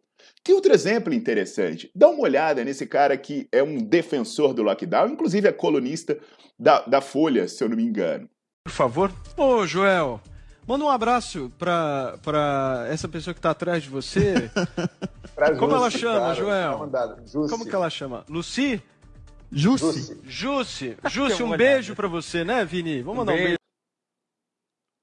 Tem outro exemplo interessante. Dá uma olhada nesse cara que é um defensor do lockdown, inclusive é colunista da, da Folha, se eu não me engano. Por favor. Ô, Joel, manda um abraço pra, pra essa pessoa que está atrás de você. <laughs> Como ela chama, cara, Joel? Tá Como que ela chama? Lucy? Jussi. Jussi. Jussi, um beijo para você, né, Vini? Vamos mandar um beijo.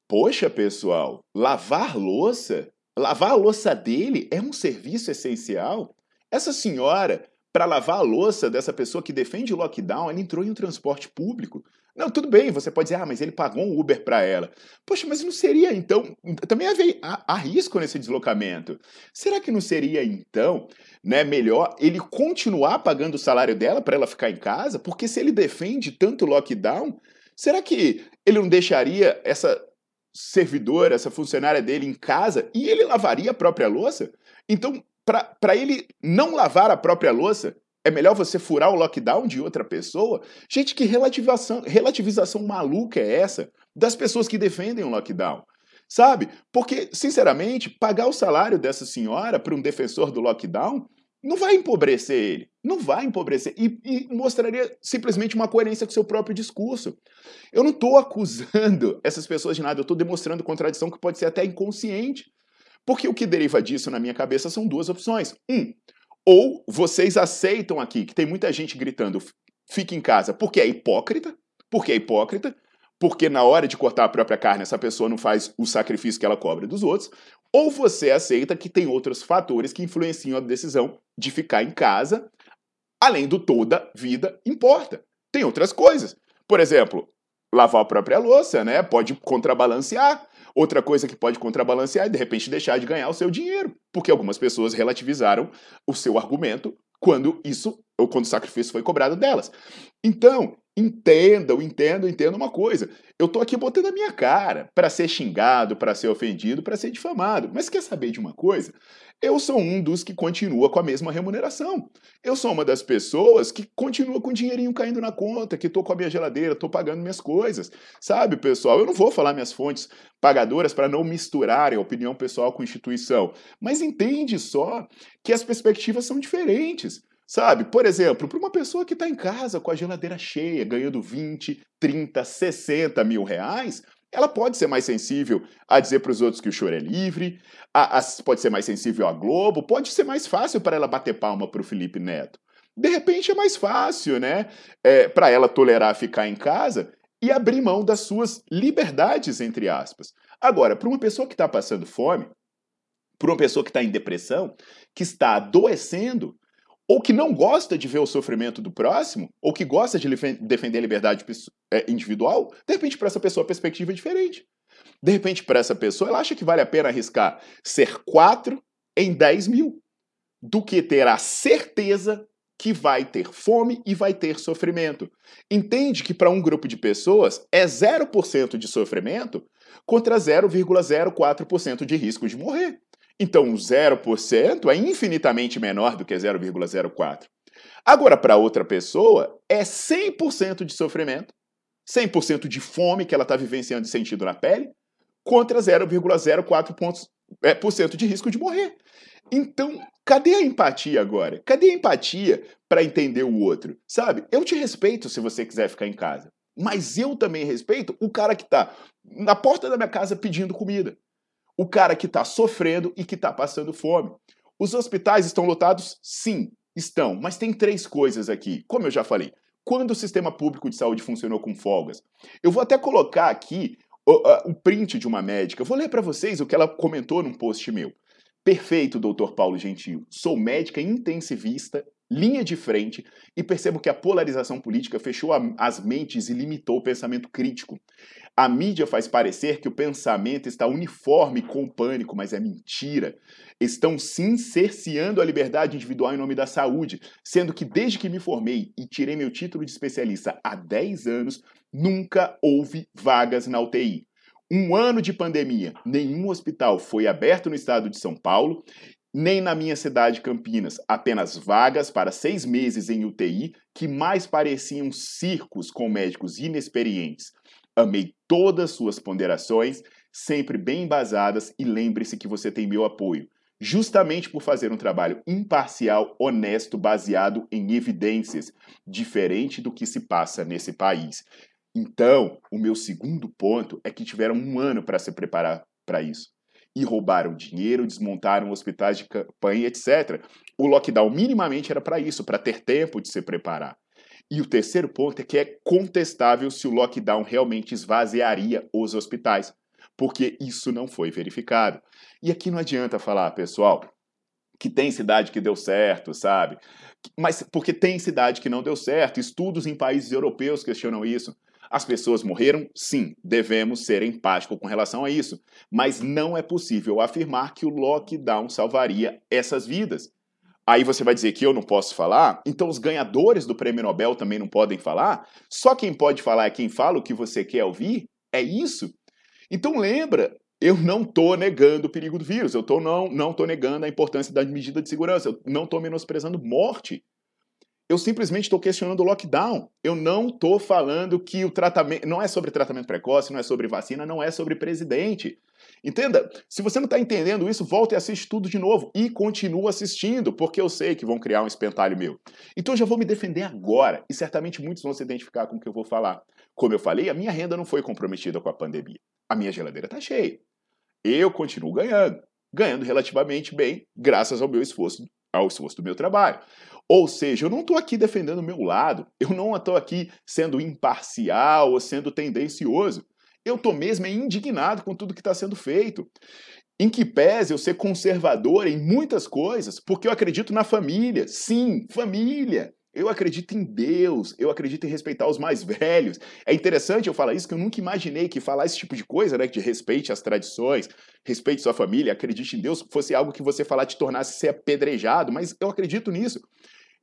Poxa, pessoal, lavar louça, lavar a louça dele é um serviço essencial? Essa senhora, para lavar a louça dessa pessoa que defende o lockdown, ela entrou em um transporte público. Não, tudo bem, você pode dizer, ah, mas ele pagou um Uber para ela. Poxa, mas não seria então. Também há, há risco nesse deslocamento. Será que não seria então né, melhor ele continuar pagando o salário dela para ela ficar em casa? Porque se ele defende tanto lockdown, será que ele não deixaria essa servidor, essa funcionária dele em casa e ele lavaria a própria louça. Então, para ele não lavar a própria louça, é melhor você furar o lockdown de outra pessoa? Gente, que relativização, relativização maluca é essa das pessoas que defendem o lockdown? Sabe? Porque, sinceramente, pagar o salário dessa senhora para um defensor do lockdown não vai empobrecer ele, não vai empobrecer e, e, mostraria simplesmente uma coerência com seu próprio discurso. Eu não estou acusando essas pessoas de nada, eu estou demonstrando contradição que pode ser até inconsciente. Porque o que deriva disso na minha cabeça são duas opções. Um, ou vocês aceitam aqui que tem muita gente gritando fique em casa porque é hipócrita, porque é hipócrita, porque na hora de cortar a própria carne essa pessoa não faz o sacrifício que ela cobra dos outros, ou você aceita que tem outros fatores que influenciam a decisão de ficar em casa, além do toda vida importa. Tem outras coisas. Por exemplo, lavar a própria louça, né? Pode contrabalancear. Outra coisa que pode contrabalancear é de repente deixar de ganhar o seu dinheiro, porque algumas pessoas relativizaram o seu argumento quando isso ou quando o sacrifício foi cobrado delas. Então, Entendam, entendam, entendam uma coisa. Eu tô aqui botando a minha cara para ser xingado, para ser ofendido, para ser difamado. Mas quer saber de uma coisa? Eu sou um dos que continua com a mesma remuneração. Eu sou uma das pessoas que continua com o dinheirinho caindo na conta, que tô com a minha geladeira, tô pagando minhas coisas. Sabe, pessoal? Eu não vou falar minhas fontes pagadoras para não misturarem a opinião pessoal com instituição. Mas entende só que as perspectivas são diferentes. Sabe? Por exemplo, para uma pessoa que está em casa com a geladeira cheia, ganhando 20, 30, 60 mil reais, ela pode ser mais sensível a dizer para os outros que o choro é livre, a, a, pode ser mais sensível à Globo, pode ser mais fácil para ela bater palma para o Felipe Neto. De repente é mais fácil, né? É, para ela tolerar ficar em casa e abrir mão das suas liberdades, entre aspas. Agora, para uma pessoa que está passando fome, para uma pessoa que está em depressão, que está adoecendo, ou que não gosta de ver o sofrimento do próximo, ou que gosta de defender a liberdade é, individual, de repente, para essa pessoa a perspectiva é diferente. De repente, para essa pessoa, ela acha que vale a pena arriscar ser 4 em 10 mil, do que ter a certeza que vai ter fome e vai ter sofrimento. Entende que para um grupo de pessoas é 0% de sofrimento contra 0,04% de risco de morrer. Então, 0% é infinitamente menor do que 0,04. Agora, para outra pessoa, é 100% de sofrimento, 100% de fome que ela está vivenciando e sentindo na pele, contra 0,04% é, de risco de morrer. Então, cadê a empatia agora? Cadê a empatia para entender o outro? Sabe? Eu te respeito se você quiser ficar em casa, mas eu também respeito o cara que está na porta da minha casa pedindo comida o cara que está sofrendo e que está passando fome. Os hospitais estão lotados? Sim, estão. Mas tem três coisas aqui. Como eu já falei, quando o sistema público de saúde funcionou com folgas? Eu vou até colocar aqui o, o print de uma médica. Eu vou ler para vocês o que ela comentou num post meu. Perfeito, doutor Paulo Gentil. Sou médica intensivista, linha de frente, e percebo que a polarização política fechou as mentes e limitou o pensamento crítico. A mídia faz parecer que o pensamento está uniforme com o pânico, mas é mentira. Estão sim cerceando a liberdade individual em nome da saúde, sendo que desde que me formei e tirei meu título de especialista há 10 anos, nunca houve vagas na UTI. Um ano de pandemia, nenhum hospital foi aberto no estado de São Paulo, nem na minha cidade, Campinas. Apenas vagas para seis meses em UTI, que mais pareciam circos com médicos inexperientes. Amei todas suas ponderações, sempre bem embasadas, e lembre-se que você tem meu apoio, justamente por fazer um trabalho imparcial, honesto, baseado em evidências, diferente do que se passa nesse país. Então, o meu segundo ponto é que tiveram um ano para se preparar para isso. E roubaram dinheiro, desmontaram hospitais de campanha, etc. O lockdown minimamente era para isso, para ter tempo de se preparar. E o terceiro ponto é que é contestável se o lockdown realmente esvaziaria os hospitais, porque isso não foi verificado. E aqui não adianta falar, pessoal, que tem cidade que deu certo, sabe? Mas porque tem cidade que não deu certo. Estudos em países europeus questionam isso. As pessoas morreram? Sim, devemos ser empáticos com relação a isso. Mas não é possível afirmar que o lockdown salvaria essas vidas. Aí você vai dizer que eu não posso falar? Então os ganhadores do prêmio Nobel também não podem falar? Só quem pode falar é quem fala o que você quer ouvir? É isso? Então lembra, eu não estou negando o perigo do vírus, eu tô, não não estou negando a importância da medida de segurança, eu não estou menosprezando morte. Eu simplesmente estou questionando o lockdown. Eu não estou falando que o tratamento. Não é sobre tratamento precoce, não é sobre vacina, não é sobre presidente. Entenda? Se você não está entendendo isso, volte e assiste tudo de novo e continue assistindo, porque eu sei que vão criar um espentalho meu. Então eu já vou me defender agora e certamente muitos vão se identificar com o que eu vou falar. Como eu falei, a minha renda não foi comprometida com a pandemia. A minha geladeira está cheia. Eu continuo ganhando, ganhando relativamente bem, graças ao meu esforço, ao esforço do meu trabalho. Ou seja, eu não estou aqui defendendo o meu lado, eu não estou aqui sendo imparcial ou sendo tendencioso. Eu estou mesmo indignado com tudo que está sendo feito. Em que pese eu ser conservador em muitas coisas, porque eu acredito na família. Sim, família. Eu acredito em Deus, eu acredito em respeitar os mais velhos. É interessante eu falar isso, que eu nunca imaginei que falar esse tipo de coisa, né, de respeite as tradições, respeite sua família, acredite em Deus, fosse algo que você falar te tornasse ser apedrejado, mas eu acredito nisso.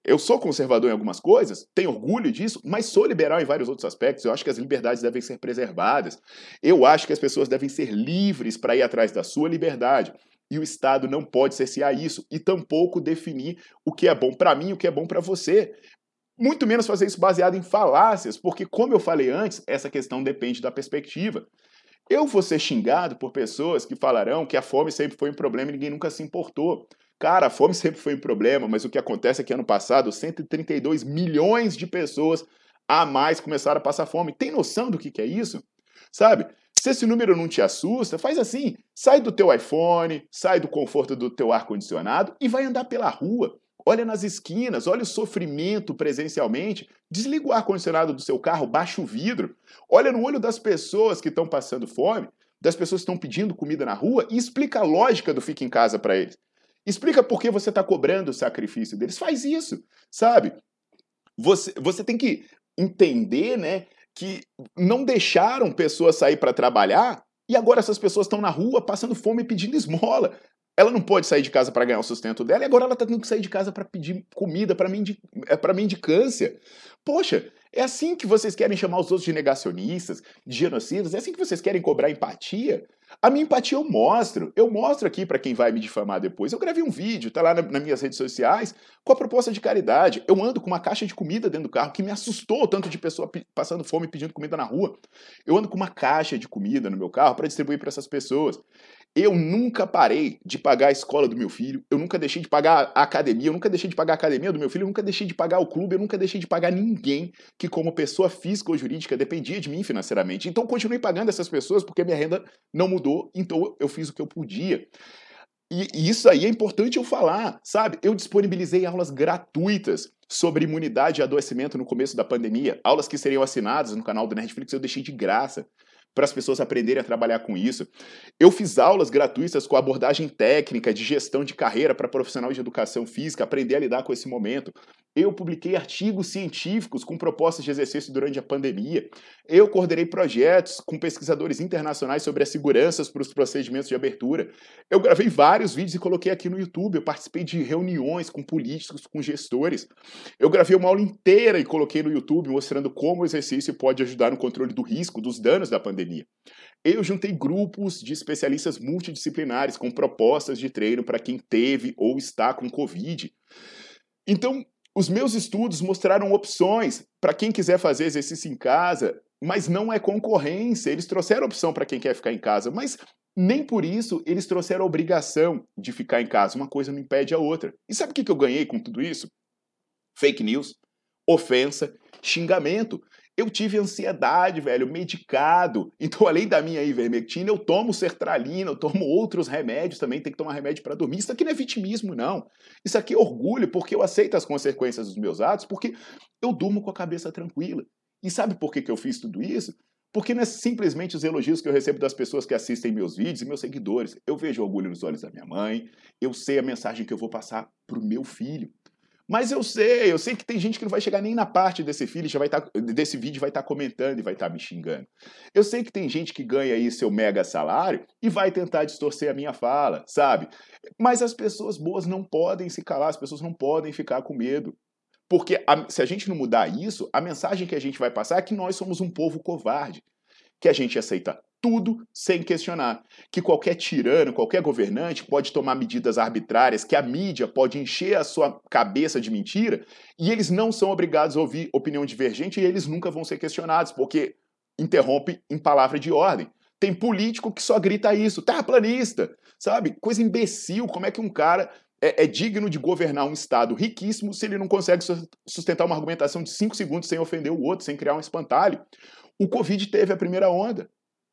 Eu sou conservador em algumas coisas, tenho orgulho disso, mas sou liberal em vários outros aspectos. Eu acho que as liberdades devem ser preservadas. Eu acho que as pessoas devem ser livres para ir atrás da sua liberdade. E o Estado não pode cercear isso e tampouco definir o que é bom para mim o que é bom para você. Muito menos fazer isso baseado em falácias, porque, como eu falei antes, essa questão depende da perspectiva. Eu vou ser xingado por pessoas que falarão que a fome sempre foi um problema e ninguém nunca se importou. Cara, a fome sempre foi um problema, mas o que acontece é que ano passado 132 milhões de pessoas a mais começaram a passar fome. Tem noção do que, que é isso? Sabe? Se esse número não te assusta, faz assim: sai do teu iPhone, sai do conforto do teu ar-condicionado e vai andar pela rua. Olha nas esquinas, olha o sofrimento presencialmente. Desliga o ar-condicionado do seu carro, baixa o vidro. Olha no olho das pessoas que estão passando fome, das pessoas que estão pedindo comida na rua e explica a lógica do fica em casa para eles. Explica por que você está cobrando o sacrifício deles. Faz isso, sabe? Você, você tem que entender, né, que não deixaram pessoas sair para trabalhar e agora essas pessoas estão na rua passando fome e pedindo esmola. Ela não pode sair de casa para ganhar o sustento dela e agora ela está tendo que sair de casa para pedir comida para é, mendicância. Poxa, é assim que vocês querem chamar os outros de negacionistas, de genocidas? É assim que vocês querem cobrar empatia? A minha empatia eu mostro. Eu mostro aqui para quem vai me difamar depois. Eu gravei um vídeo, tá lá na, nas minhas redes sociais, com a proposta de caridade. Eu ando com uma caixa de comida dentro do carro, que me assustou tanto de pessoa passando fome pedindo comida na rua. Eu ando com uma caixa de comida no meu carro para distribuir para essas pessoas. Eu nunca parei de pagar a escola do meu filho, eu nunca deixei de pagar a academia, eu nunca deixei de pagar a academia do meu filho, eu nunca deixei de pagar o clube, eu nunca deixei de pagar ninguém que, como pessoa física ou jurídica, dependia de mim financeiramente. Então, continuei pagando essas pessoas porque minha renda não mudou, então eu fiz o que eu podia. E, e isso aí é importante eu falar, sabe? Eu disponibilizei aulas gratuitas sobre imunidade e adoecimento no começo da pandemia, aulas que seriam assinadas no canal do Netflix, eu deixei de graça para as pessoas aprenderem a trabalhar com isso. Eu fiz aulas gratuitas com abordagem técnica de gestão de carreira para profissional de educação física, aprender a lidar com esse momento. Eu publiquei artigos científicos com propostas de exercício durante a pandemia. Eu coordenei projetos com pesquisadores internacionais sobre as seguranças para os procedimentos de abertura. Eu gravei vários vídeos e coloquei aqui no YouTube. Eu participei de reuniões com políticos, com gestores. Eu gravei uma aula inteira e coloquei no YouTube mostrando como o exercício pode ajudar no controle do risco, dos danos da pandemia pandemia. Eu juntei grupos de especialistas multidisciplinares com propostas de treino para quem teve ou está com Covid. Então, os meus estudos mostraram opções para quem quiser fazer exercício em casa, mas não é concorrência. Eles trouxeram opção para quem quer ficar em casa, mas nem por isso eles trouxeram a obrigação de ficar em casa. Uma coisa não impede a outra. E sabe o que eu ganhei com tudo isso? Fake news, ofensa, xingamento. Eu tive ansiedade, velho, medicado. <laughs> Então, além da minha ivermectina, eu tomo sertralina, eu tomo outros remédios também, tem que tomar remédio para dormir. Isso aqui não é vitimismo, não. Isso aqui é orgulho, porque eu aceito as consequências dos meus atos, porque eu durmo com a cabeça tranquila. E sabe por que, que eu fiz tudo isso? Porque não é simplesmente os elogios que eu recebo das pessoas que assistem meus vídeos e meus seguidores. Eu vejo orgulho nos olhos da minha mãe, eu sei a mensagem que eu vou passar para o meu filho. Mas eu sei, eu sei que tem gente que não vai chegar nem na parte desse vídeo, já vai tá, desse vídeo vai estar tá comentando e vai estar tá me xingando. Eu sei que tem gente que ganha aí seu mega salário e vai tentar distorcer a minha fala, sabe? Mas as pessoas boas não podem se calar, as pessoas não podem ficar com medo. Porque a, se a gente não mudar isso, a mensagem que a gente vai passar é que nós somos um povo covarde, que a gente aceita tudo sem questionar. Que qualquer tirano, qualquer governante pode tomar medidas arbitrárias, que a mídia pode encher a sua cabeça de mentira e eles não são obrigados a ouvir opinião divergente e eles nunca vão ser questionados, porque interrompe em palavra de ordem. Tem político que só grita isso, terraplanista, sabe? Coisa imbecil, como é que um cara é, é, digno de governar um Estado riquíssimo se ele não consegue sustentar uma argumentação de cinco segundos sem ofender o outro, sem criar um espantalho? O Covid teve a primeira onda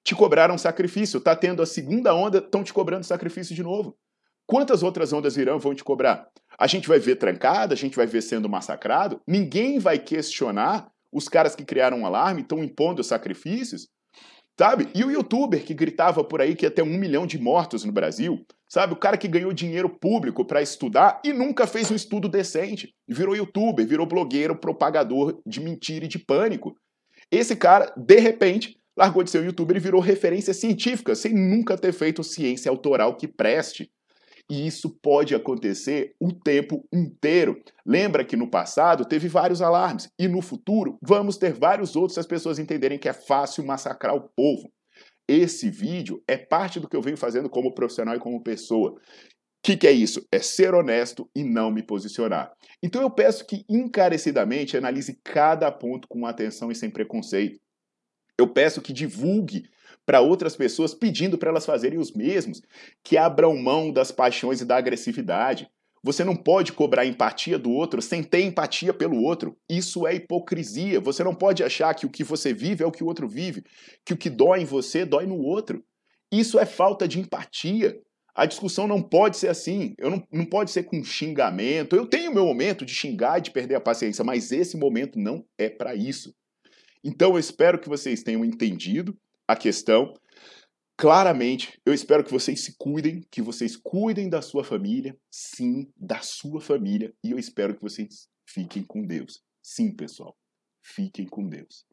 te cobraram sacrifício. Tá tendo a segunda onda, estão te cobrando sacrifício de novo. Quantas outras ondas virão vão te cobrar? A gente vai ver trancada, a gente vai ver sendo massacrado. Ninguém vai questionar os caras que criaram um alarme, estão impondo sacrifícios, sabe? E o youtuber que gritava por aí que ia ter um milhão de mortos no Brasil, sabe? O cara que ganhou dinheiro público para estudar e nunca fez um estudo decente. Virou youtuber, virou blogueiro, propagador de mentira e de pânico. Esse cara, de repente, largou de ser um youtuber e virou referência científica, sem nunca ter feito ciência autoral que preste. E isso pode acontecer o tempo inteiro. Lembra que no passado teve vários alarmes e no futuro vamos ter vários outros se as pessoas entenderem que é fácil massacrar o povo. Esse vídeo é parte do que eu venho fazendo como profissional e como pessoa. O que, que, é isso? É ser honesto e não me posicionar. Então eu peço que encarecidamente analise cada ponto com atenção e sem preconceito. Eu peço que divulgue para outras pessoas pedindo para elas fazerem os mesmos, que abram mão das paixões e da agressividade. Você não pode cobrar empatia do outro sem ter empatia pelo outro. Isso é hipocrisia. Você não pode achar que o que você vive é o que o outro vive, que o que dói em você dói no outro. Isso é falta de empatia. A discussão não pode ser assim, eu não, não pode ser com xingamento. Eu tenho meu momento de xingar e de perder a paciência, mas esse momento não é para isso. Então eu espero que vocês tenham entendido a questão. Claramente, eu espero que vocês se cuidem, que vocês cuidem da sua família, sim, da sua família, e eu espero que vocês fiquem com Deus. Sim, pessoal, fiquem com Deus.